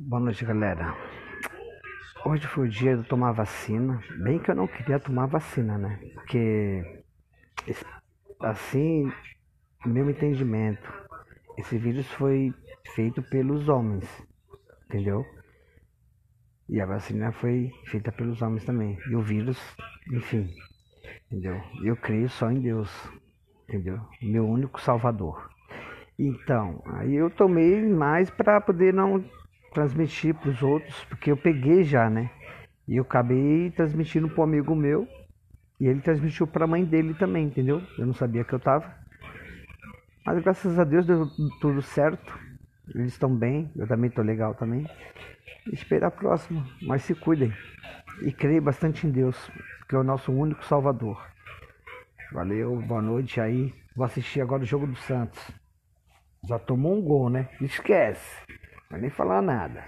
Boa noite, galera. Hoje foi o dia de tomar vacina. Bem que eu não queria tomar vacina, né? Porque, assim, meu entendimento, esse vírus foi feito pelos homens, entendeu? E a vacina foi feita pelos homens também. E o vírus, enfim, entendeu? Eu creio só em Deus, entendeu? Meu único salvador. Então, aí eu tomei mais para poder não transmitir para os outros, porque eu peguei já, né? E eu acabei transmitindo para um amigo meu e ele transmitiu para a mãe dele também, entendeu? Eu não sabia que eu tava. Mas graças a Deus deu tudo certo. Eles estão bem, eu também estou legal também. Espera a próxima, mas se cuidem. E creio bastante em Deus, que é o nosso único Salvador. Valeu, boa noite aí. Vou assistir agora o jogo do Santos. Já tomou um gol, né? Esquece. Vai nem falar nada.